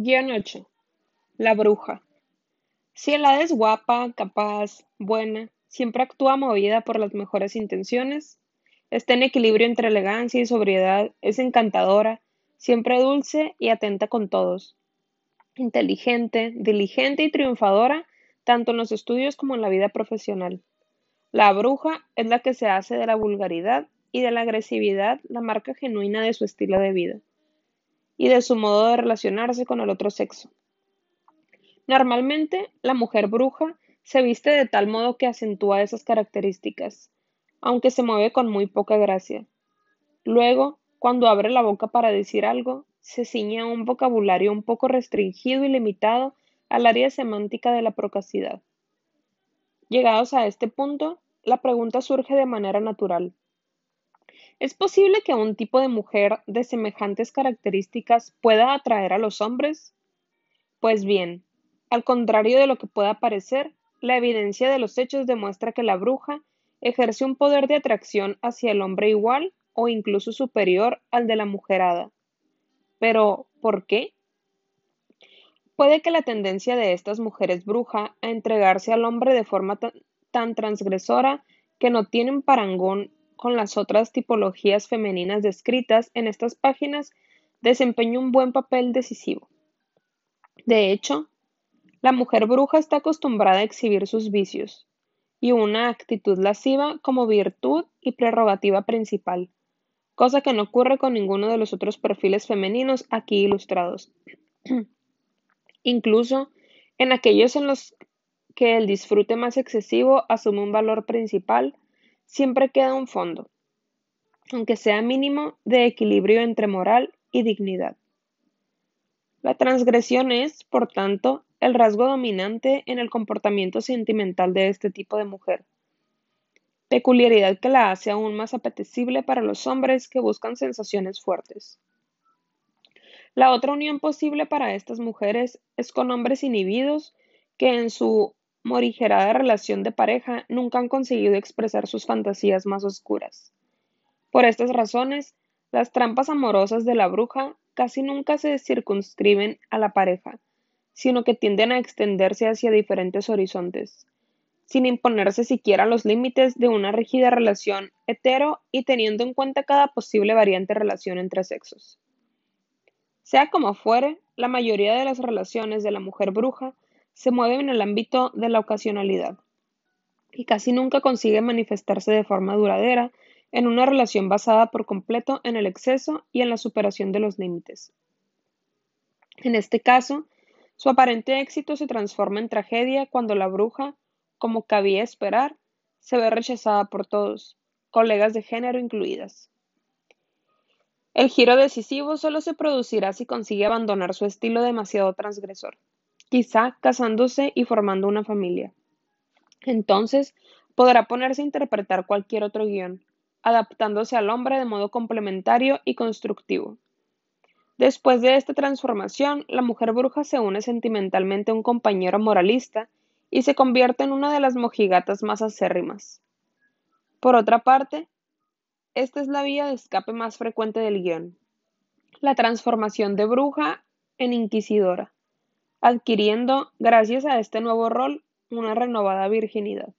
Guión 8. La bruja. Si el hada es guapa, capaz, buena, siempre actúa movida por las mejores intenciones, está en equilibrio entre elegancia y sobriedad, es encantadora, siempre dulce y atenta con todos, inteligente, diligente y triunfadora, tanto en los estudios como en la vida profesional. La bruja es la que se hace de la vulgaridad y de la agresividad la marca genuina de su estilo de vida y de su modo de relacionarse con el otro sexo. Normalmente, la mujer bruja se viste de tal modo que acentúa esas características, aunque se mueve con muy poca gracia. Luego, cuando abre la boca para decir algo, se ciña un vocabulario un poco restringido y limitado al área semántica de la procacidad. Llegados a este punto, la pregunta surge de manera natural. ¿Es posible que un tipo de mujer de semejantes características pueda atraer a los hombres? Pues bien, al contrario de lo que pueda parecer, la evidencia de los hechos demuestra que la bruja ejerce un poder de atracción hacia el hombre igual o incluso superior al de la mujerada. Pero, ¿por qué? Puede que la tendencia de estas mujeres bruja a entregarse al hombre de forma tan, transgresora que no tienen parangón con las otras tipologías femeninas descritas en estas páginas, desempeña un buen papel decisivo. De hecho, la mujer bruja está acostumbrada a exhibir sus vicios y una actitud lasciva como virtud y prerrogativa principal, cosa que no ocurre con ninguno de los otros perfiles femeninos aquí ilustrados. Incluso en aquellos en los que el disfrute más excesivo asume un valor principal, siempre queda un fondo, aunque sea mínimo, de equilibrio entre moral y dignidad. La transgresión es, por tanto, el rasgo dominante en el comportamiento sentimental de este tipo de mujer, peculiaridad que la hace aún más apetecible para los hombres que buscan sensaciones fuertes. La otra unión posible para estas mujeres es con hombres inhibidos que en su morigerada relación de pareja nunca han conseguido expresar sus fantasías más oscuras. Por estas razones, las trampas amorosas de la bruja casi nunca se circunscriben a la pareja, sino que tienden a extenderse hacia diferentes horizontes, sin imponerse siquiera los límites de una rígida relación hetero y teniendo en cuenta cada posible variante relación entre sexos. Sea como fuere, la mayoría de las relaciones de la mujer bruja se mueve en el ámbito de la ocasionalidad y casi nunca consigue manifestarse de forma duradera en una relación basada por completo en el exceso y en la superación de los límites. En este caso, su aparente éxito se transforma en tragedia cuando la bruja, como cabía esperar, se ve rechazada por todos, colegas de género incluidas. El giro decisivo solo se producirá si consigue abandonar su estilo demasiado transgresor quizá casándose y formando una familia. Entonces podrá ponerse a interpretar cualquier otro guion, adaptándose al hombre de modo complementario y constructivo. Después de esta transformación, la mujer bruja se une sentimentalmente a un compañero moralista y se convierte en una de las mojigatas más acérrimas. Por otra parte, esta es la vía de escape más frecuente del guion, la transformación de bruja en inquisidora adquiriendo, gracias a este nuevo rol, una renovada virginidad.